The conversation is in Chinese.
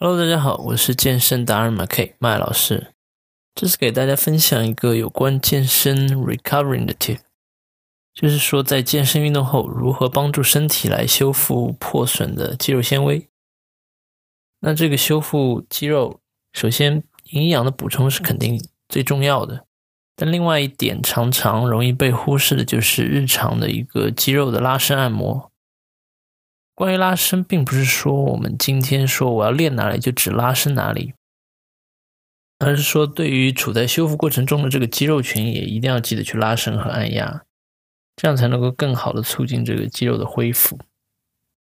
Hello，大家好，我是健身达人 MK 麦老师。这是给大家分享一个有关健身 recovering 的 tip，就是说在健身运动后如何帮助身体来修复破损的肌肉纤维。那这个修复肌肉，首先营养的补充是肯定最重要的，但另外一点常常容易被忽视的就是日常的一个肌肉的拉伸按摩。关于拉伸，并不是说我们今天说我要练哪里就只拉伸哪里，而是说对于处在修复过程中的这个肌肉群，也一定要记得去拉伸和按压，这样才能够更好的促进这个肌肉的恢复。